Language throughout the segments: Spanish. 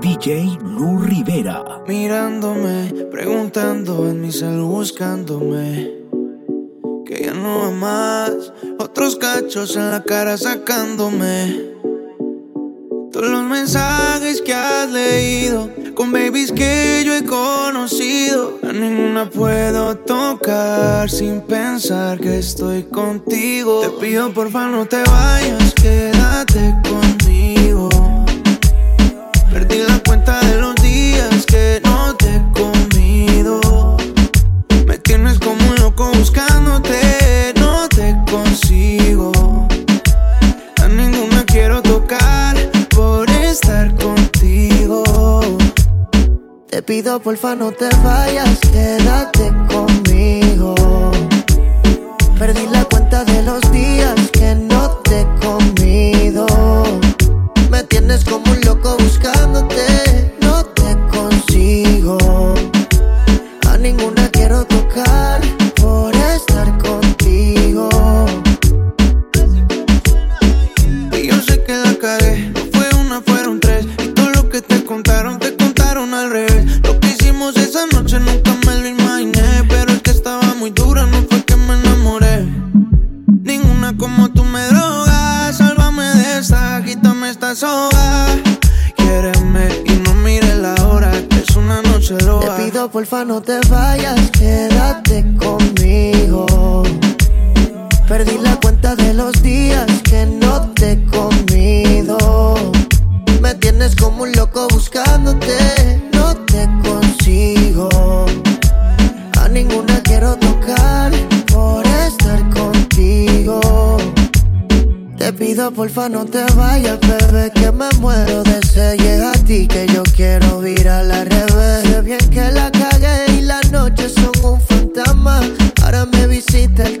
DJ Lu Rivera. Mirándome, preguntando en mi cel, buscándome. Que ya no va más. Otros cachos en la cara sacándome. Todos los mensajes que has leído con babies que yo he conocido. A ninguna puedo tocar sin pensar que estoy contigo. Te pido porfa no te vayas, quédate conmigo. Perdí la cuenta de los días que no Te pido porfa no te vayas, quédate de los días que no te he comido. Me tienes como un loco buscándote, no te consigo. A ninguna quiero tocar por estar contigo. Te pido porfa no te vayas, bebé, que me muero de sed. Llega a ti que yo quiero virar al revés. Sé bien que la cagué y las noches son un fantasma. Ahora me visita el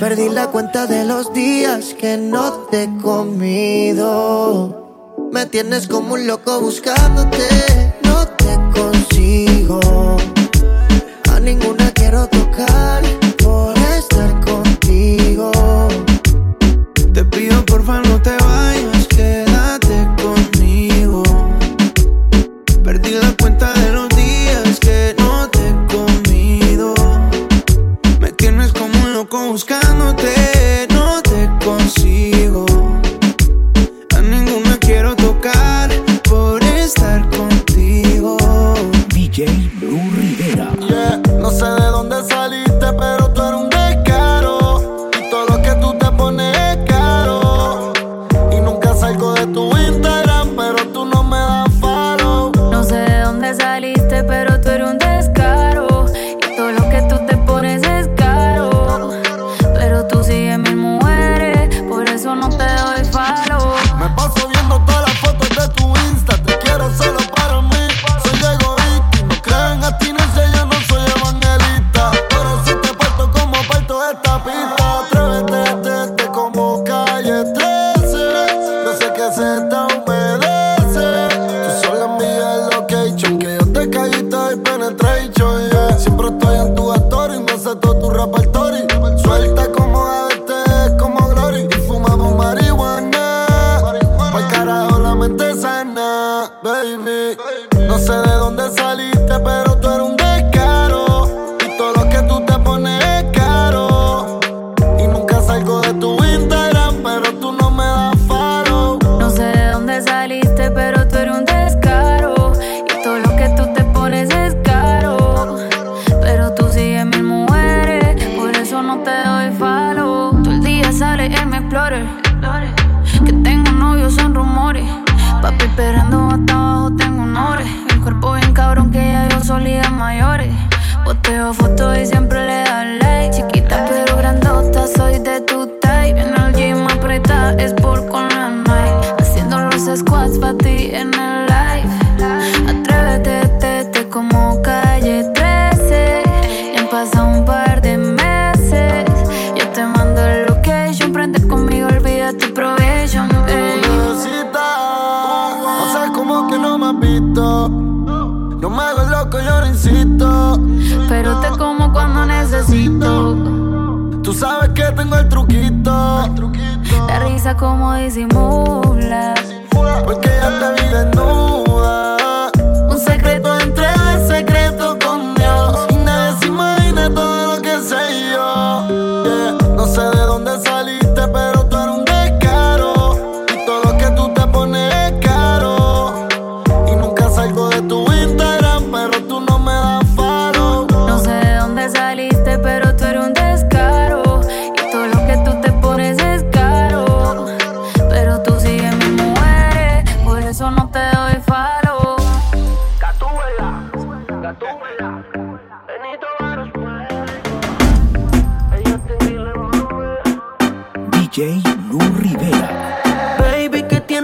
Perdí la cuenta de los días que no te he comido. Me tienes como un loco buscándote, no te consigo. A ninguna quiero tocar. loco, yo no insisto. Pero te como cuando necesito. Tú sabes que tengo el truquito. La risa como disimula. Porque ya te vi desnuda.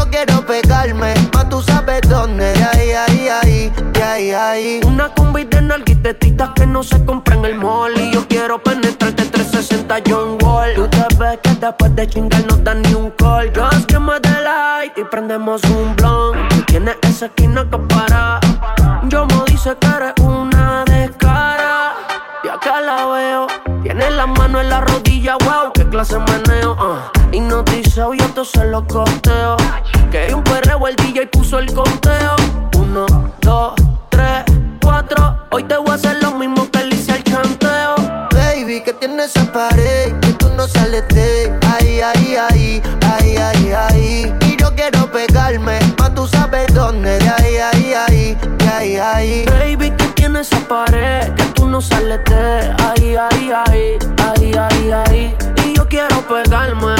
Yo quiero pegarme, más tú sabes dónde, de ahí, ahí, ahí, de ahí, ahí. Una combi de nalguitetitas que no se compra en el mall. Y yo quiero penetrarte 360 John Wall. Tú te ves que después de chingar no dan ni un call. Just que me dé light y prendemos un blunt. Tienes esa esquina que para. Yo me dice que eres una descara Y acá la veo. Tiene la mano en la rodilla, wow, qué clase de meneo ah. Hipnotizado, te se lo costeo Que hay un perreo, el DJ puso el conteo Uno, dos, tres, cuatro Hoy te voy a hacer lo mismo que le hice al chanteo Baby, que tienes esa pared, que tú no sales de ahí, ahí, ahí, ahí, ahí, ahí. Y yo quiero pegarme, más tú sabes dónde, de ahí, ahí, ahí, de ahí, ahí. Baby, que tiene esa pared Que tú no sales de ahí, ahí, ahí Ahí, ahí, ahí Y yo quiero pegarme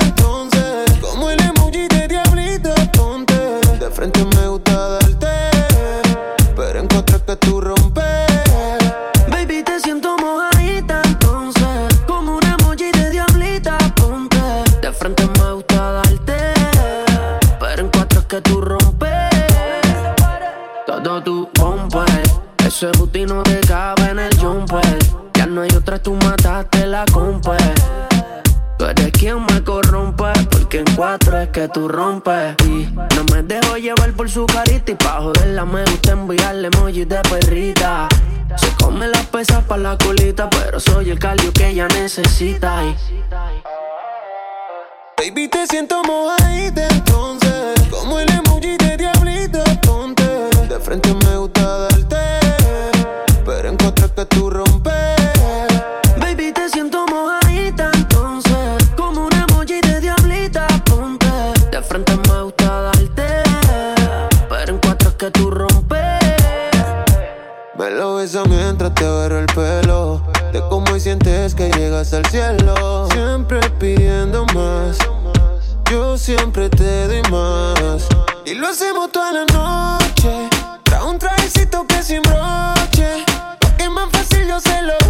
que tú rompes. No me dejo llevar por su carita Y pa' joderla me gusta enviarle emojis de perrita. Se come las pesas pa' la colita Pero soy el calio que ella necesita. Baby, te siento mojadita entonces. Como el emoji de diablito, ponte. De frente me gusta darte Pero encuentro que tú rompes Hoy sientes que llegas al cielo. Siempre pidiendo más. Yo siempre te doy más. Y lo hacemos toda la noche. Trae un trajecito que sin broche. Pa' que más fácil yo se lo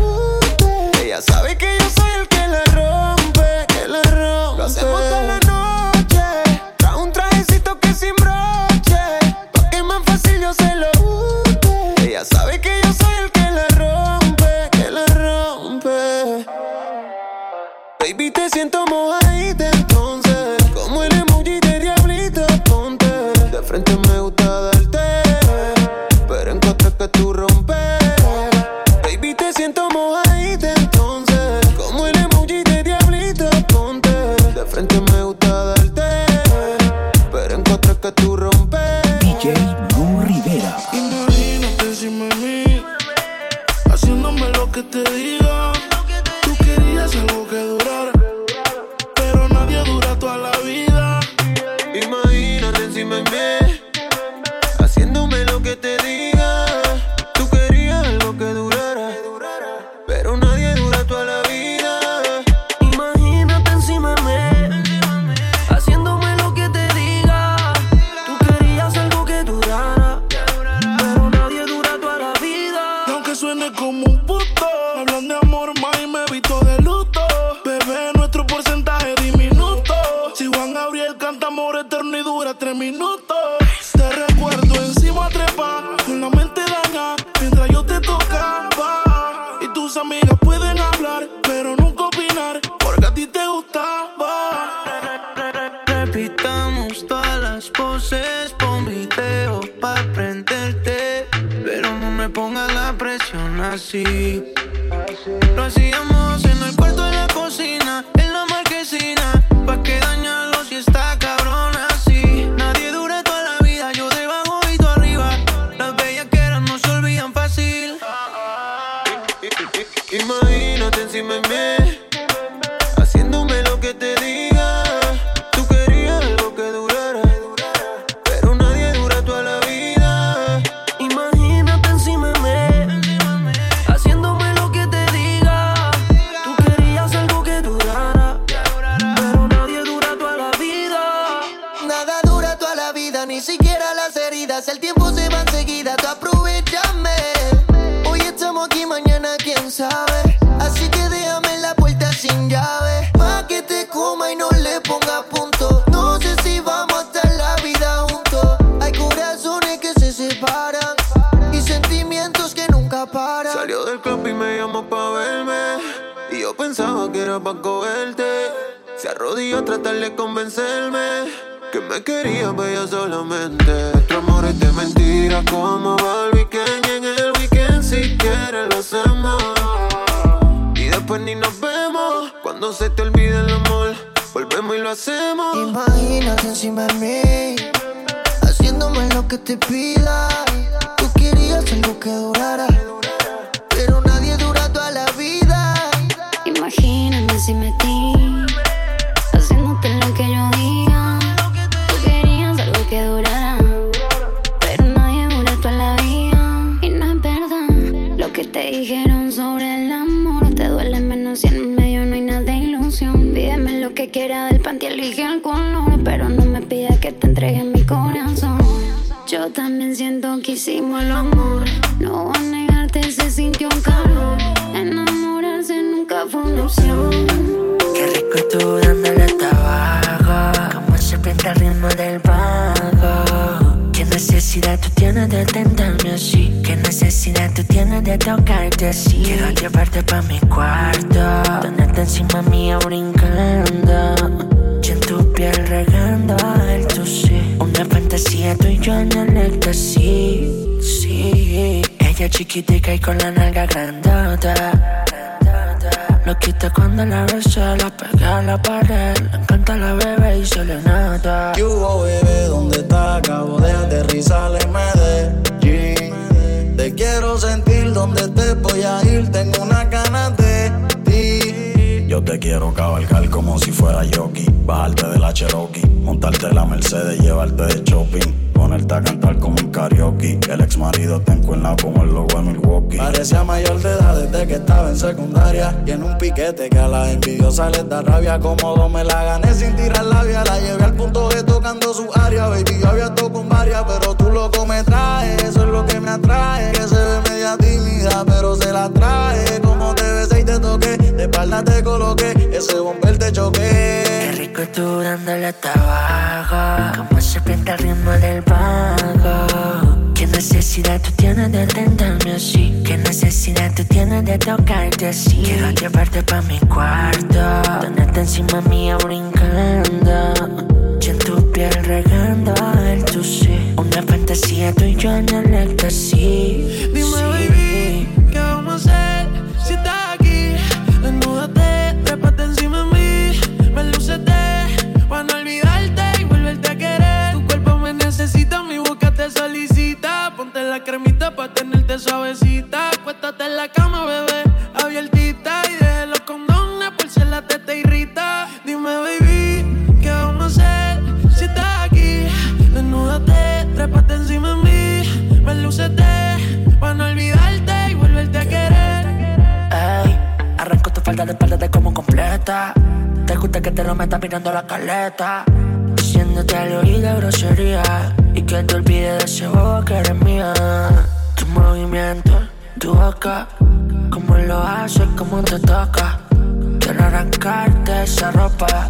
Se arrodilló a tratar de convencerme. Que me quería bella solamente. Nuestro amor es de mentira. Como va el weekend en el weekend si quieres lo hacemos. Y después ni nos vemos. Cuando se te olvide el amor, volvemos y lo hacemos. Imagínate encima de mí, haciéndome lo que te pida. Tú querías algo que el color, pero no me pidas que te entregue mi corazón. Yo también siento que hicimos el amor. No voy a negarte, se sintió un calor. Enamorarse nunca fue una opción. Qué rico tú dándole tabaco Como serpiente al ritmo del vago Qué necesidad tú tienes de tentarme así Qué necesidad tú tienes de tocarte así Quiero llevarte pa' mi cuarto Tenerte encima mía brincando piel regando el sí Una fantasía tú y yo en el éxtasis Sí Ella chiquitica y con la nalga grandota lo quita cuando la besa, la pega a la pared. Le encanta la bebé y se le nota. ¿Qué hubo, bebé? ¿Dónde está? Acabo de aterrizar en Medellín. Te quiero sentir donde te voy a ir. Tengo te quiero cabalgar como si fuera jockey. Bajarte de la Cherokee, montarte la Mercedes, llevarte de shopping. Ponerte a cantar como un karaoke. El ex marido te encuentra como el logo de Milwaukee. Parecía mayor de edad desde que estaba en secundaria. Y en un piquete que a las envidiosas les da rabia. Cómodo me la gané sin tirar labia. La llevé al punto de tocando su área. Baby, yo había tocado con varias, pero tú loco me traes. Eso es lo que me atrae. Que se ve media tímida, pero se la trae. Como y te toqué. De espalda te coloqué. Ese bomber te Qué choqué. rico tú dándole tabaco Como serpiente al ritmo del vago Qué necesidad tú tienes de tentarme así Qué necesidad tú tienes de tocarte así Quiero llevarte pa' mi cuarto Tenerte encima mía brincando Yo en tu piel regando el tu sí Una fantasía tú y yo en el éxtasis Dime, Sí. baby, caleta. Diciéndote al oído grosería. Y que te olvides de ese bobo que eres mía. Tu movimiento, tu boca. Cómo lo haces, cómo te toca. Quiero arrancarte esa ropa.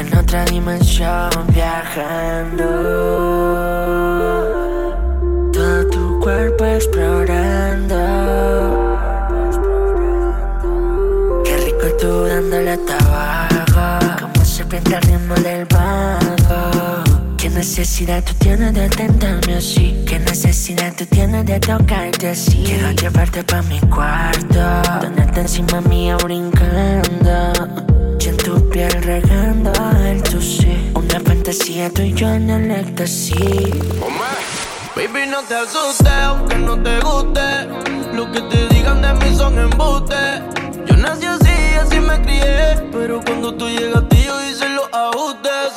En otra dimensión viajando. Todo tu cuerpo explorando. Qué rico tú dándole tabaco Como serpiente ritmo del vago Qué necesidad tú tienes de tentarme así? ¿Qué necesidad tú tienes de tocarte así? Quiero llevarte pa' mi cuarto, tenerte encima mía brincando. Y en tu piel regando el sí. Una fantasía tú y yo en el éxtasis. Baby, no te asustes, aunque no te guste. Lo que te digan de mí son embustes. Yo nací así, así me crié. Pero cuando tú llegaste,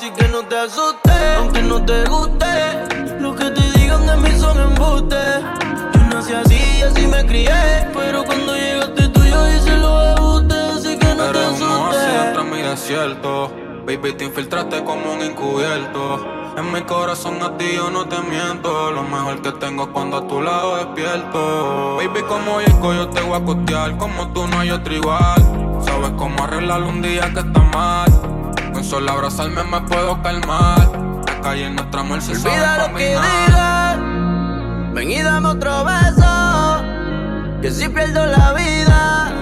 Así que no te asustes, aunque no te guste. Lo que te digan de mí son embustes. Yo nací así, así me crié. Pero cuando llegaste, tú yo hice los ajustes. Así que no te asustes. No, mi desierto. Baby, te infiltraste como un encubierto. En mi corazón a ti yo no te miento. Lo mejor que tengo es cuando a tu lado despierto. Baby, como Yico yo te voy a costear. Como tú no hay otro igual. Sabes cómo arreglarlo un día que está mal. Solo abrazarme me puedo calmar. La calle en nuestra amor se Olvida lo que digan. Ven y dame otro beso. Que si pierdo la vida,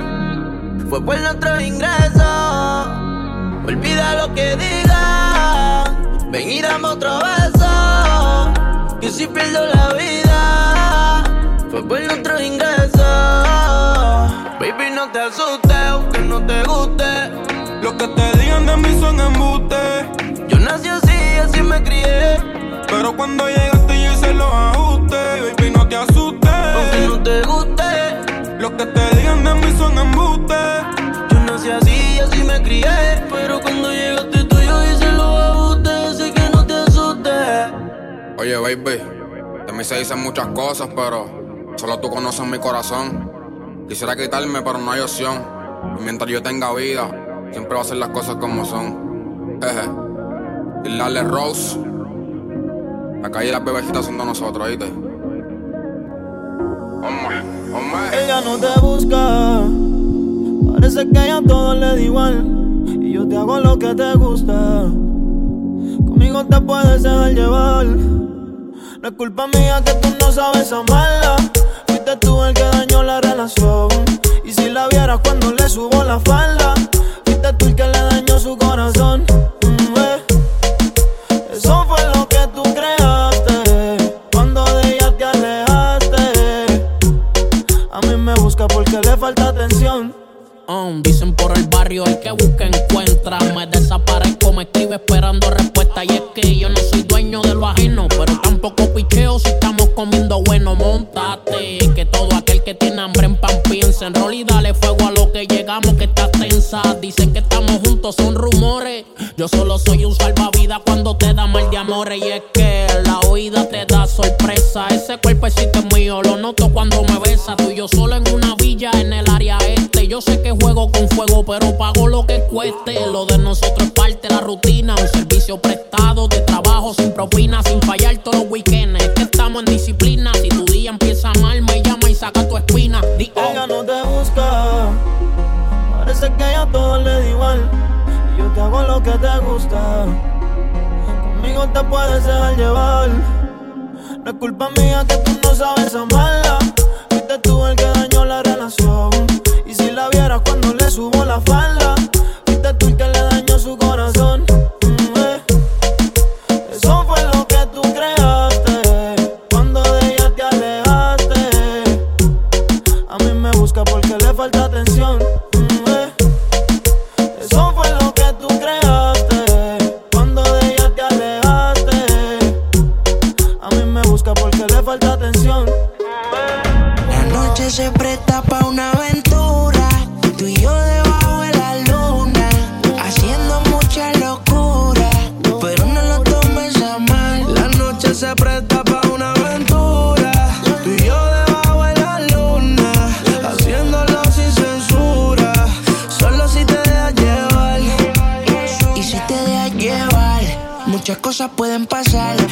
fue por nuestro ingreso. Olvida lo que digan. Ven y dame otro beso. Que si pierdo la vida, fue por nuestro ingreso. Baby, no te asustes, aunque no te guste. Lo que te digan de mí son embustes. Yo nací así, así me crié. Pero cuando llegaste yo hice los ajustes. Baby, no te asustes. Aunque no te guste. Lo que te digan de mí son embustes. Yo nací así, así me crié. Pero cuando llegaste tú, yo hice los ajustes. Así que no te asustes. Oye, baby, de mí se dicen muchas cosas, pero solo tú conoces mi corazón. Quisiera quitarme, pero no hay opción. Y mientras yo tenga vida, siempre va a hacer las cosas como son. Jeje. Y dale Rose. La calle y las bebecitas son de nosotros, ¿oíste? Hombre, hombre. Ella no te busca. Parece que ella todo le da igual. Y yo te hago lo que te gusta. Conmigo te puedes dejar llevar. No es culpa mía que tú no sabes amarla. Fuiste tú el que dañó la relación. Y si la vieras cuando le subo la falda, el que le dañó su corazón. Mm, eh. Eso fue lo que tú creaste. Cuando de ella te alejaste. A mí me busca porque le falta atención. Um, dicen por el barrio el que busca encuentra. Me desaparezco, me escribe esperando respuesta. Y es que yo no soy dueño de lo ajeno, pero tampoco picheo si estamos comiendo bueno. Montate, que todo aquel que tiene hambre en pan piensa. En rol y dale fuego a Dicen que estamos juntos, son rumores. Yo solo soy un salvavidas cuando te da mal de amores. Y es que la oída te da sorpresa. Ese cuerpecito es mío, lo noto cuando me besa. Tú y yo solo en una villa en el área este. Yo sé que juego con fuego, pero pago lo que cueste. Lo de nosotros parte la rutina. Un servicio prestado de trabajo sin propina, sin fallar Conmigo te puedes dejar llevar. No es culpa mía que tú no sabes amarla. Fuiste tú el que dañó la relación. Y si la vieras cuando le subo la falda, cosas pueden pasar.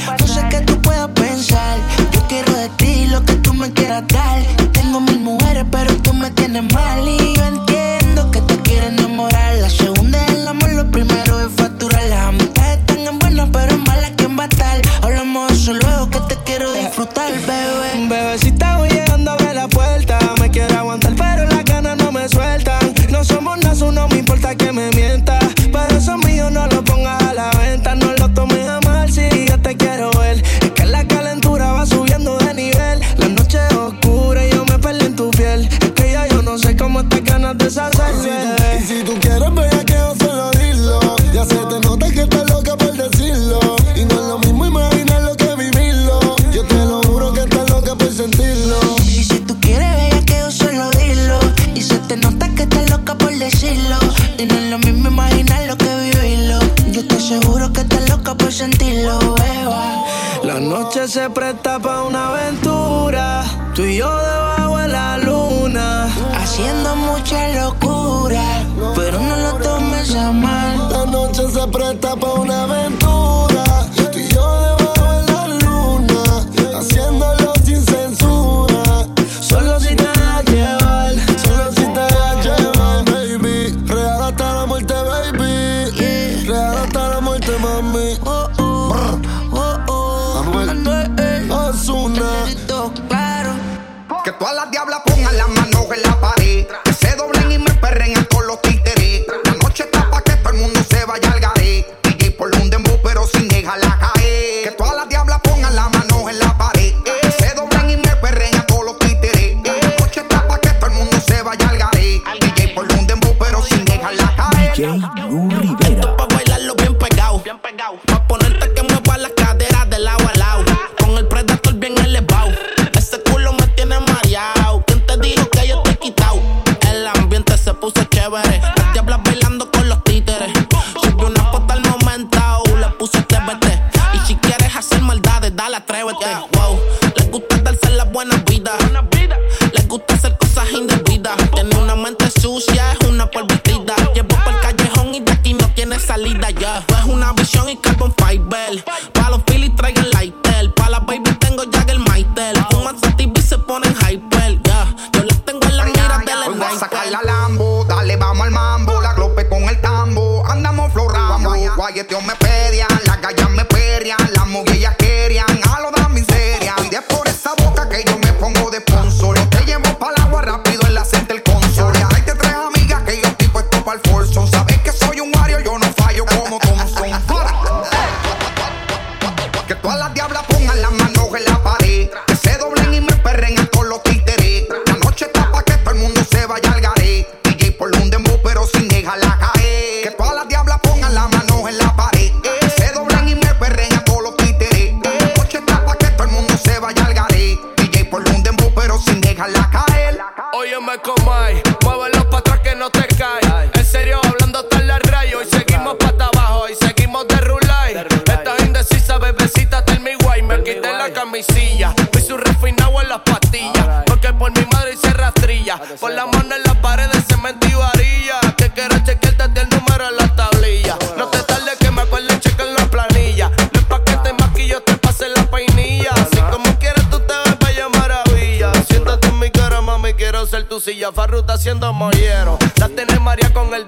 Con la mano en la pared de cemento y varilla. Que quiero chequearte el número en la tablilla. No te tardes que me acuerde, chequen la planilla. No es pa' que te maquillo, te pase la peinilla. Si como quieres tú te ves bella maravilla. Siéntate en mi cara, mami, quiero ser tu silla. Farruta haciendo mollero. La tenés María con el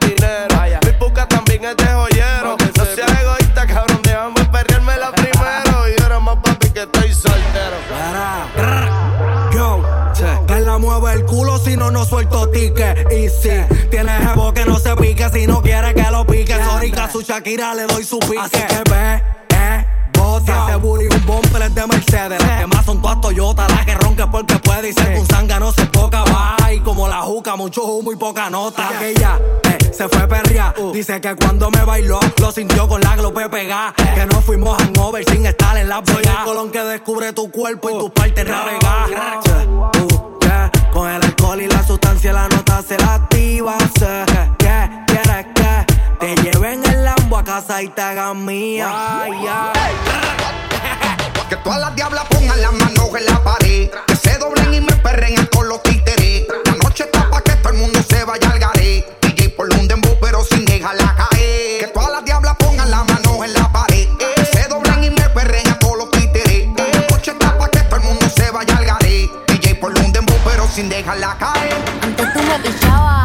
mano no suelto ticket. Y si tienes jebo que no se pique, si no quiere que lo pique, Sorica su Shakira le doy su pique. Así que ve, eh, bota. Ese booty un bumper es de Mercedes. Las demás son todas Toyota, las que ronque porque puede. Y ser un zanga no se toca, va. Y como la juca, mucho humo y poca nota. Aquella, eh, se fue perria. Uh. Dice que cuando me bailó, lo sintió con la glope pegada. Eh. Que no fuimos hangover sin estar en la playa. Soy el colón que descubre tu cuerpo y tu parte uh. navegar. Uh. Yeah. Yeah. Con el alcohol y la sustancia la nota se la activa. Sé que quieres que te lleven el lambo a casa y te hagan mía. Ay, yeah. Que todas las diablas pongan las manos en la pared. Que se doblen y me perren a todos los títeres. La noche está pa' que todo el mundo se vaya al garé. DJ por un dembow pero sin dejarla caer. Que todas sin dejar la caer. Antes tú me pichabas.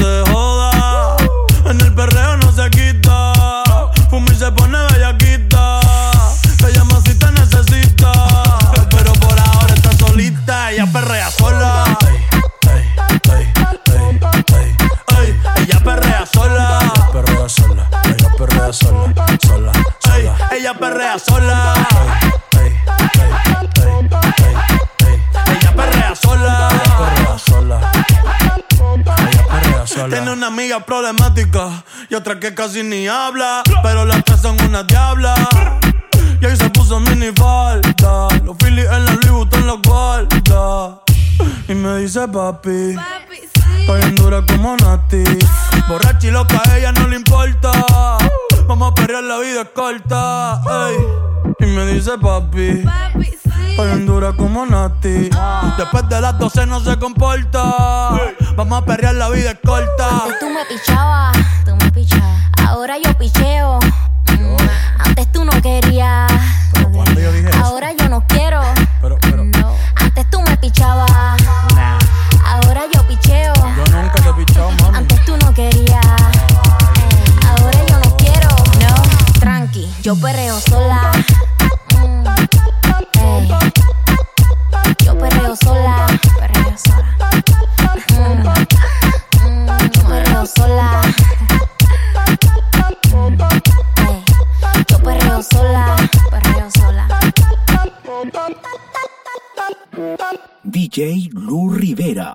Problemática y otra que casi ni habla. Pero las tres son una diabla. Y ahí se puso mini falta. Los Phillies en la Louis Vuitton los guarda. Y me dice papi. Estoy bien dura como Nati. Borracha y loca, a ella no le importa. Vamos a perrear, la vida es corta. ey. Y me dice papi. Estoy bien dura como Nati. Después de las 12 no se comporta. Vamos a perrear, la vida es corta. Antes tú me pichabas, tú me pichabas. Ahora yo picheo. Mm, Antes tú no querías. DJ Lu Rivera.